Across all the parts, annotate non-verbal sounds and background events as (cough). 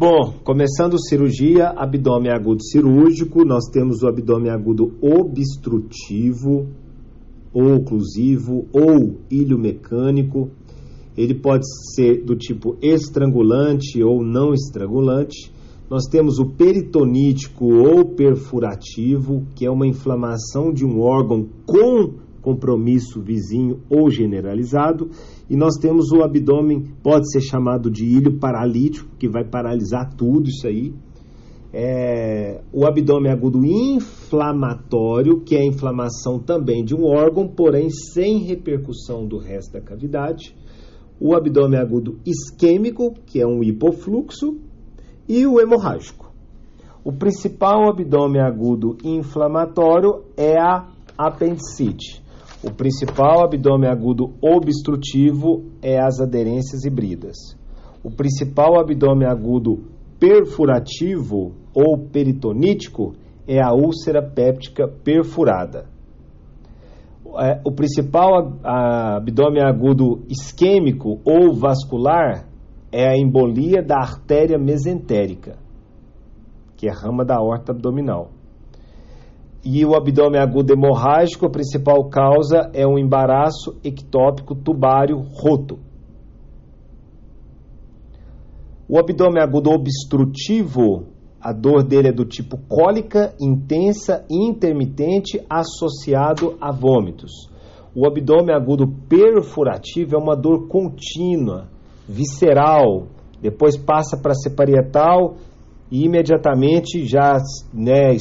Bom, começando cirurgia, abdômen agudo cirúrgico, nós temos o abdômen agudo obstrutivo, ou oclusivo, ou ilho mecânico. Ele pode ser do tipo estrangulante ou não estrangulante. Nós temos o peritonítico ou perfurativo, que é uma inflamação de um órgão com compromisso vizinho ou generalizado. E nós temos o abdômen, pode ser chamado de ilho paralítico, que vai paralisar tudo isso aí. É, o abdômen agudo inflamatório, que é a inflamação também de um órgão, porém sem repercussão do resto da cavidade. O abdômen agudo isquêmico, que é um hipofluxo, e o hemorrágico. O principal abdômen agudo inflamatório é a apendicite. O principal abdômen agudo obstrutivo é as aderências híbridas. O principal abdômen agudo perfurativo ou peritonítico é a úlcera péptica perfurada. É, o principal abdômen agudo isquêmico ou vascular é a embolia da artéria mesentérica, que é a rama da horta abdominal. E o abdômen agudo hemorrágico, a principal causa é um embaraço ectópico tubário roto. O abdômen agudo obstrutivo, a dor dele é do tipo cólica, intensa e intermitente, associado a vômitos. O abdômen agudo perfurativo é uma dor contínua, visceral, depois passa para ser parietal e imediatamente já né,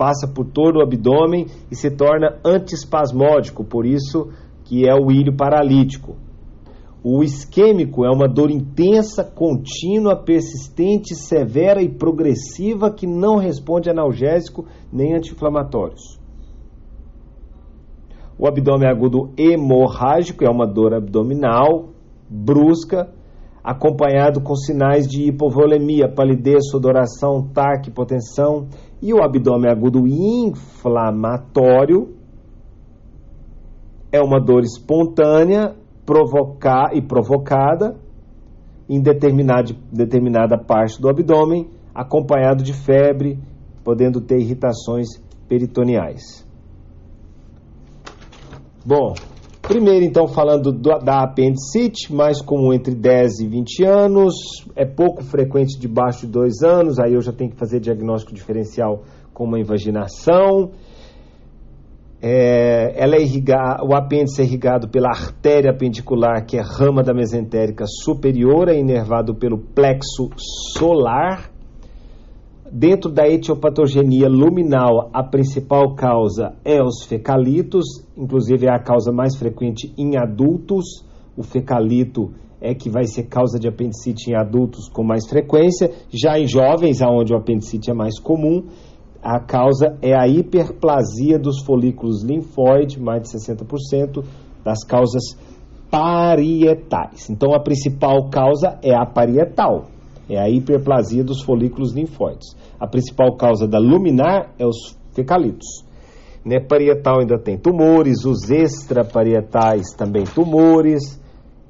passa por todo o abdômen e se torna antiespasmódico, por isso que é o ilho paralítico. O isquêmico é uma dor intensa, contínua, persistente, severa e progressiva que não responde a analgésico nem anti-inflamatórios. O abdômen agudo hemorrágico é uma dor abdominal brusca, acompanhado com sinais de hipovolemia, palidez, sudoração, taque, hipotensão e o abdômen agudo inflamatório é uma dor espontânea provocar e provocada em determinada, determinada parte do abdômen, acompanhado de febre, podendo ter irritações peritoneais. Bom, Primeiro, então, falando do, da apendicite, mais comum entre 10 e 20 anos, é pouco frequente debaixo de 2 anos, aí eu já tenho que fazer diagnóstico diferencial com uma invaginação. É, ela é irrigada, o apêndice é irrigado pela artéria apendicular, que é rama da mesentérica superior, é inervado pelo plexo solar, Dentro da etiopatogenia luminal, a principal causa é os fecalitos, inclusive é a causa mais frequente em adultos. O fecalito é que vai ser causa de apendicite em adultos com mais frequência. Já em jovens, aonde o apendicite é mais comum, a causa é a hiperplasia dos folículos linfóides, mais de 60% das causas parietais. Então, a principal causa é a parietal, é a hiperplasia dos folículos linfóides. A principal causa da luminar é os fecalitos. Né, parietal ainda tem tumores, os extraparietais também tumores.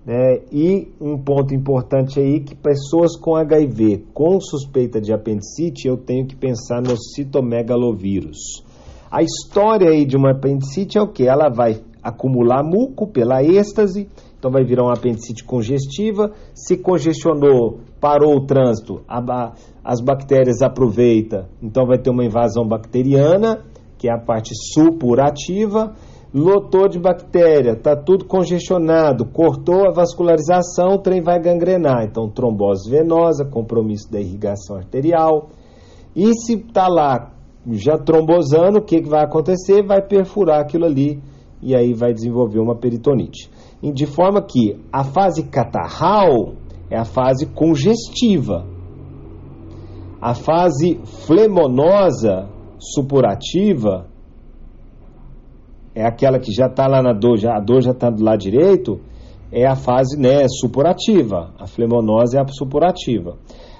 Né, e um ponto importante aí que pessoas com HIV com suspeita de apendicite, eu tenho que pensar no citomegalovírus. A história aí de uma apendicite é o que? Ela vai acumular muco pela êxtase, então vai virar uma apendicite congestiva. Se congestionou, parou o trânsito, a, as bactérias aproveitam, então vai ter uma invasão bacteriana, que é a parte supurativa. Lotou de bactéria, está tudo congestionado, cortou a vascularização, o trem vai gangrenar. Então, trombose venosa, compromisso da irrigação arterial. E se está lá já trombosando, o que, que vai acontecer? Vai perfurar aquilo ali e aí vai desenvolver uma peritonite de forma que a fase catarral é a fase congestiva. A fase flemonosa supurativa é aquela que já está lá na dor, já, a dor já está do lado direito, é a fase né, supurativa. A flemonose é a supurativa.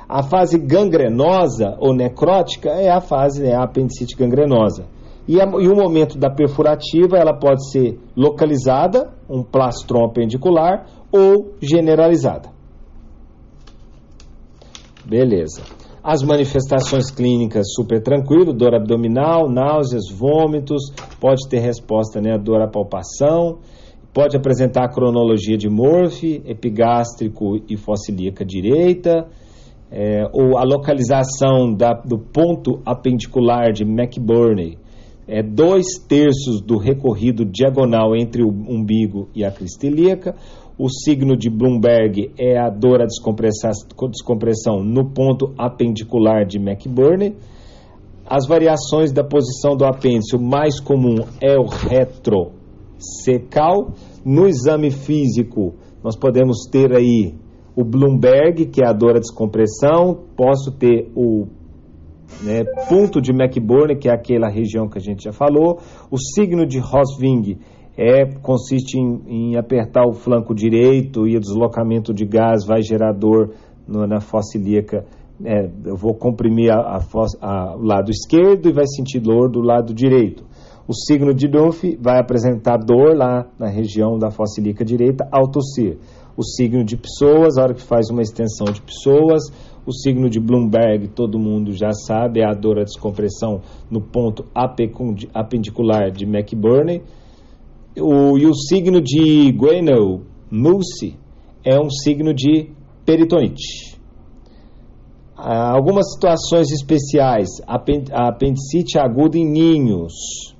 A fase gangrenosa ou necrótica é a fase, é a apendicite gangrenosa. E, a, e o momento da perfurativa, ela pode ser localizada, um plastron apendicular, ou generalizada. Beleza. As manifestações clínicas super tranquilo, dor abdominal, náuseas, vômitos, pode ter resposta, né, dor à palpação, pode apresentar a cronologia de Morphy, epigástrico e fossilíaca direita, é, ou a localização da, do ponto apendicular de McBurney, é dois terços do recorrido diagonal entre o umbigo e a crista ilíaca, o signo de Bloomberg é a dor à descompressão no ponto apendicular de McBurney. As variações da posição do apêndice, o mais comum é o retrocecal. No exame físico, nós podemos ter aí o Bloomberg, que é a dor à descompressão, posso ter o né, ponto de McBurney, que é aquela região que a gente já falou, o signo de Rosving é, consiste em, em, apertar o flanco direito e o deslocamento de gás vai gerar dor no, na fossa ilíaca. É, eu vou comprimir a, a, a, o lado esquerdo e vai sentir dor do lado direito. O signo de Duff vai apresentar dor lá na região da fossa ilíaca direita ao tossir. O signo de pessoas, a hora que faz uma extensão de pessoas, o signo de Bloomberg, todo mundo já sabe, é a dor à descompressão no ponto apendicular de McBurney o, e o signo de Gueno, Mulsi, é um signo de peritonite. Ah, algumas situações especiais, apendicite aguda em ninhos,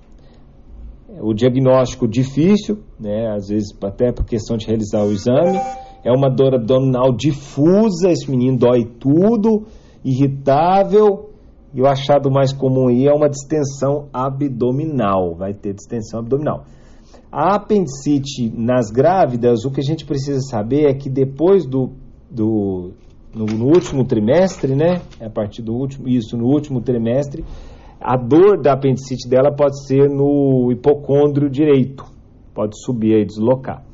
o diagnóstico difícil, né, às vezes até por questão de realizar o exame, é uma dor abdominal difusa, esse menino dói tudo, irritável, e o achado mais comum aí é uma distensão abdominal, vai ter distensão abdominal. A apendicite nas grávidas, o que a gente precisa saber é que depois do, do no, no, último trimestre, né? A partir do último, isso, no último trimestre, a dor da apendicite dela pode ser no hipocôndrio direito, pode subir e deslocar.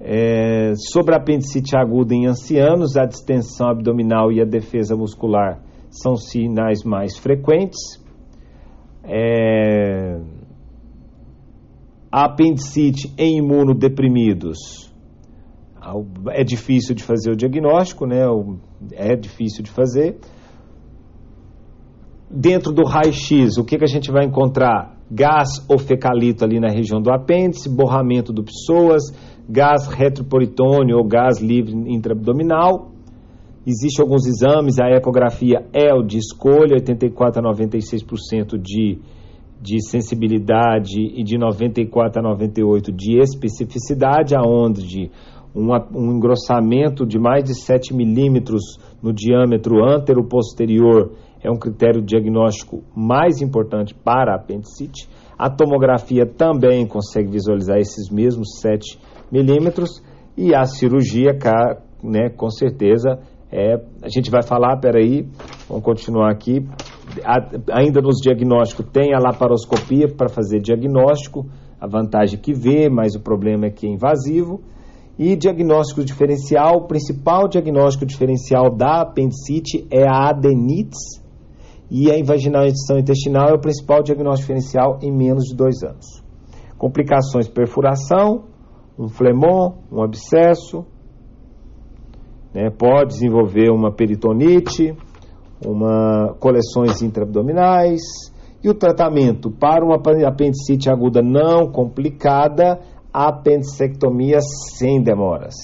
É, sobre a apendicite aguda em ancianos, a distensão abdominal e a defesa muscular são sinais mais frequentes. É, a apendicite em imunodeprimidos. É difícil de fazer o diagnóstico, né? É difícil de fazer. Dentro do raio-x, o que, que a gente vai encontrar? Gás ou fecalito ali na região do apêndice, borramento do psoas, gás retroperitônio ou gás livre intraabdominal. Existem alguns exames, a ecografia é o de escolha, 84 a 96% de de sensibilidade e de 94 a 98 de especificidade, aonde um, engrossamento de mais de 7 milímetros no diâmetro antero-posterior é um critério diagnóstico mais importante para a apendicite. A tomografia também consegue visualizar esses mesmos 7 milímetros e a cirurgia, né, com certeza, é, a gente vai falar, peraí, vamos continuar aqui, ainda nos diagnósticos tem a laparoscopia para fazer diagnóstico, a vantagem que vê, mas o problema é que é invasivo. E diagnóstico diferencial, o principal diagnóstico diferencial da apendicite é a adenites e a invaginação intestinal é o principal diagnóstico diferencial em menos de dois anos. Complicações, perfuração, um flemon, um abscesso, né, pode desenvolver uma peritonite, uma coleções intraabdominais e o tratamento para uma apendicite aguda não complicada, apendicectomia sem demoras.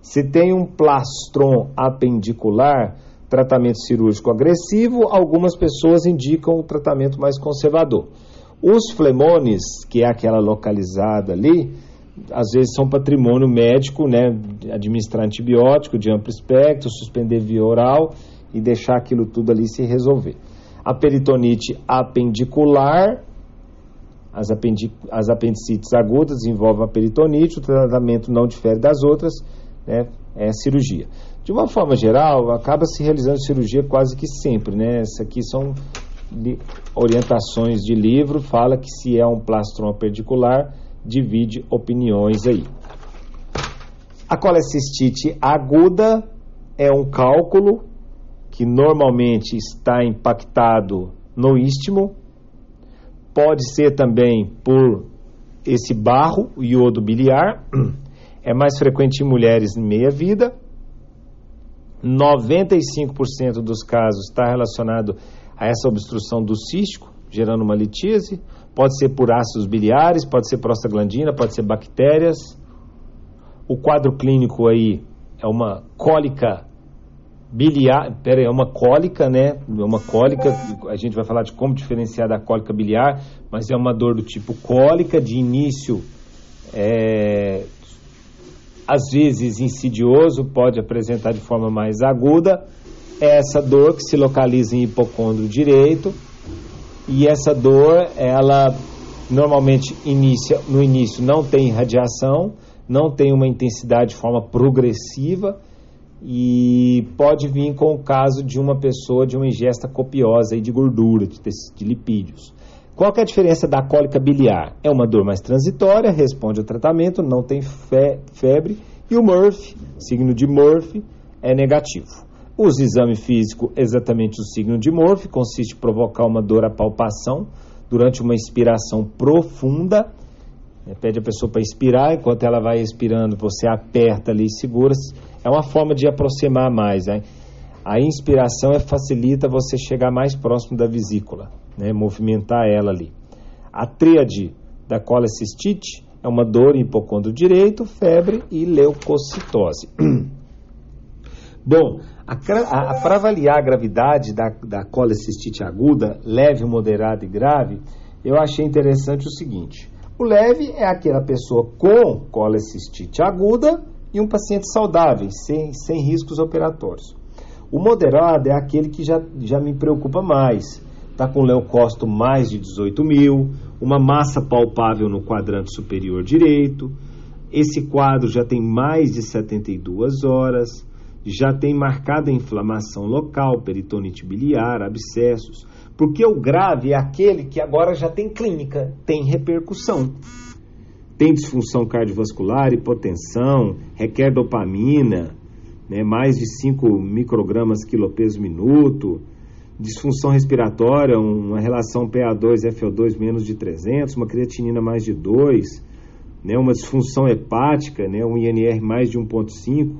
Se tem um plastron apendicular, tratamento cirúrgico agressivo, algumas pessoas indicam o tratamento mais conservador. Os flemones, que é aquela localizada ali, às vezes são patrimônio médico, né, administrar antibiótico de amplo espectro, suspender via oral e deixar aquilo tudo ali se resolver. A peritonite apendicular, as, as apendicites agudas envolvem a peritonite, o tratamento não difere das outras, né, é cirurgia. De uma forma geral, acaba se realizando cirurgia quase que sempre, né? Essas aqui são orientações de livro, fala que se é um plastron apendicular, divide opiniões aí. A colecistite aguda é um cálculo que normalmente está impactado no istmo, pode ser também por esse barro, o iodo biliar, (clears throat) é mais frequente em mulheres em meia vida. 95% dos casos está relacionado a essa obstrução do cístico, gerando uma litíase. Pode ser por ácidos biliares, pode ser prostaglandina, pode ser bactérias. O quadro clínico aí é uma cólica biliar, pera aí, é uma cólica, né? É uma cólica, a gente vai falar de como diferenciar da cólica biliar, mas é uma dor do tipo cólica, de início é, às vezes insidioso, pode apresentar de forma mais aguda. É essa dor que se localiza em hipocôndrio direito e essa dor, ela normalmente inicia, no início não tem radiação, não tem uma intensidade de forma progressiva e pode vir com o caso de uma pessoa de uma ingesta copiosa de gordura, de, de lipídios. Qual é a diferença da cólica biliar? É uma dor mais transitória, responde ao tratamento, não tem fe febre, e o Murphy, signo de Murphy, é negativo. Usa exame físico exatamente o signo de Murphy, consiste em provocar uma dor à palpação durante uma inspiração profunda. Pede a pessoa para expirar, enquanto ela vai expirando, você aperta ali e segura. É uma forma de aproximar mais. Né? A inspiração é, facilita você chegar mais próximo da vesícula né, movimentar ela ali. A tríade da colecistite é uma dor em hipocôndrio direito, febre e leucocitose. (clears throat) Bom, para avaliar a gravidade da, da colecistite aguda, leve, moderada e grave, eu achei interessante o seguinte: o leve é aquela pessoa com colecistite aguda e um paciente saudável, sem, sem riscos operatórios. O moderado é aquele que já, já me preocupa mais, está com leucócito mais de 18 mil, uma massa palpável no quadrante superior direito. Esse quadro já tem mais de 72 horas, já tem marcada inflamação local, peritonite biliar, abscessos, porque o grave é aquele que agora já tem clínica, tem repercussão. Tem disfunção cardiovascular, hipotensão, requer dopamina, né, mais de 5 microgramas quilopeso minuto, disfunção respiratória, uma relação PA2-FO2 menos de 300, uma creatinina mais de 2, né, uma disfunção hepática, né, um INR mais de 1,5,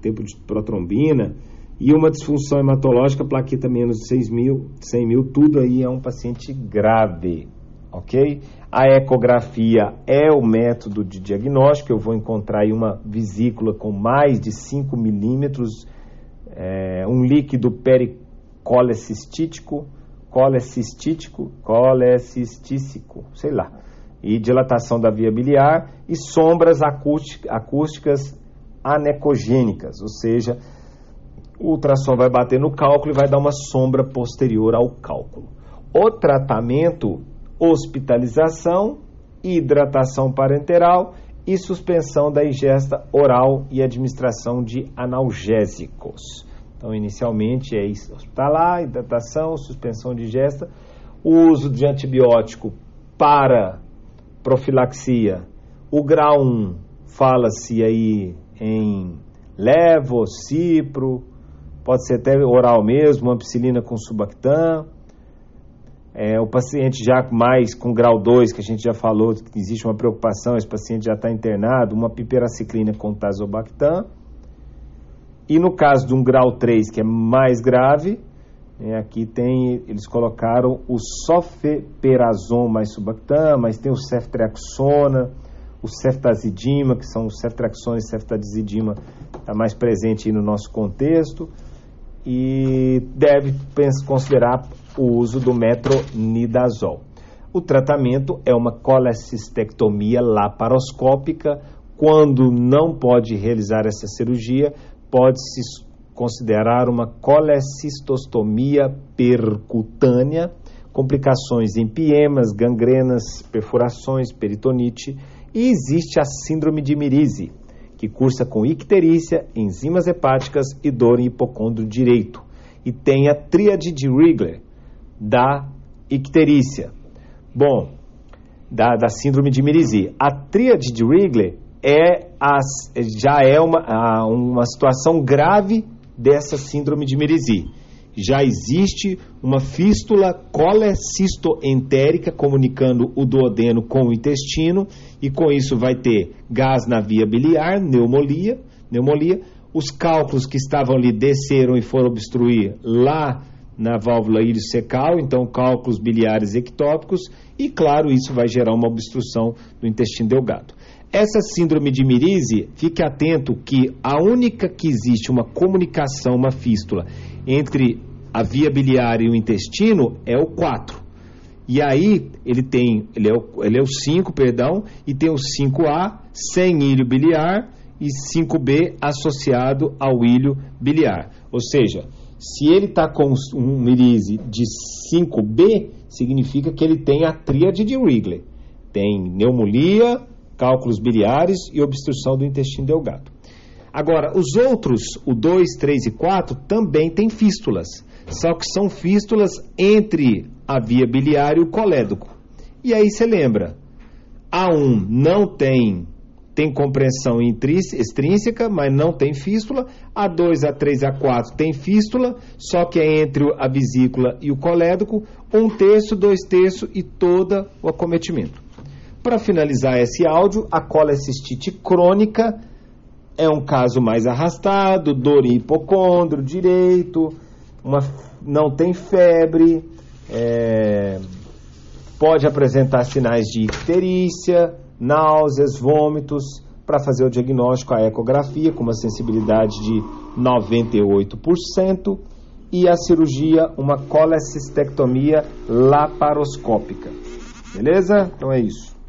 tempo de protrombina, e uma disfunção hematológica, plaqueta menos de 6 mil, 100 mil, tudo aí é um paciente grave, ok? A ecografia é o método de diagnóstico, eu vou encontrar aí uma vesícula com mais de 5 milímetros, é, um líquido pericardíaco, colecistítico, colecistítico, colecistícico, sei lá, e dilatação da via biliar e sombras acústicas anecogênicas, ou seja, o ultrassom vai bater no cálculo e vai dar uma sombra posterior ao cálculo. O tratamento, hospitalização, hidratação parenteral e suspensão da ingesta oral e administração de analgésicos. Então, inicialmente é hospitalar, hidratação, suspensão de gesta, o uso de antibiótico para profilaxia. O grau 1 fala-se aí em levo, cipro, pode ser até oral mesmo, ampicilina com subactam. É, o paciente já mais com grau 2, que a gente já falou que existe uma preocupação, esse paciente já está internado, uma piperaciclina com tazobactam. E no caso de um grau 3, que é mais grave, é, aqui tem, eles colocaram o sofeperazon mais subactam, mas tem o ceftriaxona, o ceftazidima, que são o ceftriaxona e ceftazidima, está mais presente no nosso contexto, e deve considerar o uso do metronidazol. O tratamento é uma colecistectomia laparoscópica. Quando não pode realizar essa cirurgia, pode-se considerar uma colecistostomia percutânea, complicações em piemas, gangrenas, perfurações, peritonite, e existe a síndrome de Mirise, que cursa com icterícia, enzimas hepáticas e dor em hipocôndrio direito. E tem a tríade de Rigler, da icterícia. Bom, da, da síndrome de Mirise. A tríade de Rigler é as, já é uma, uma situação grave dessa síndrome de Merezi. Já existe uma fístula colecistoentérica comunicando o duodeno com o intestino e com isso vai ter gás na via biliar, pneumonia, pneumonia os cálculos que estavam ali desceram e foram obstruir lá na válvula iliocecal, então cálculos biliares ectópicos, e claro, isso vai gerar uma obstrução do intestino delgado. Essa síndrome de Mirise, fique atento que a única que existe uma comunicação, uma fístula, entre a via biliar e o intestino é o 4. E aí ele tem, ele é o, ele é o 5, perdão, e tem o 5A sem ilho biliar e 5B associado ao ilho biliar. Ou seja, se ele está com um mirise de 5B, significa que ele tem a tríade de Wrigley. Tem pneumonia, cálculos biliares e obstrução do intestino delgado. Agora, os outros, o 2, 3 e 4, também têm fístulas, só que são fístulas entre a via biliar e o colédoco. E aí você lembra, A1 não tem tem compreensão extrínseca, mas não tem fístula. A2, A3, A4 tem fístula, só que é entre a vesícula e o colédoco, um terço, dois terços e todo o acometimento. Para finalizar esse áudio, a colecistite crônica é um caso mais arrastado, dor em hipocôndrio direito, uma, não tem febre, é, pode apresentar sinais de icterícia, náuseas, vômitos, para fazer o diagnóstico, a ecografia com uma sensibilidade de 98% e a cirurgia, uma colecistectomia laparoscópica. Beleza? Então é isso.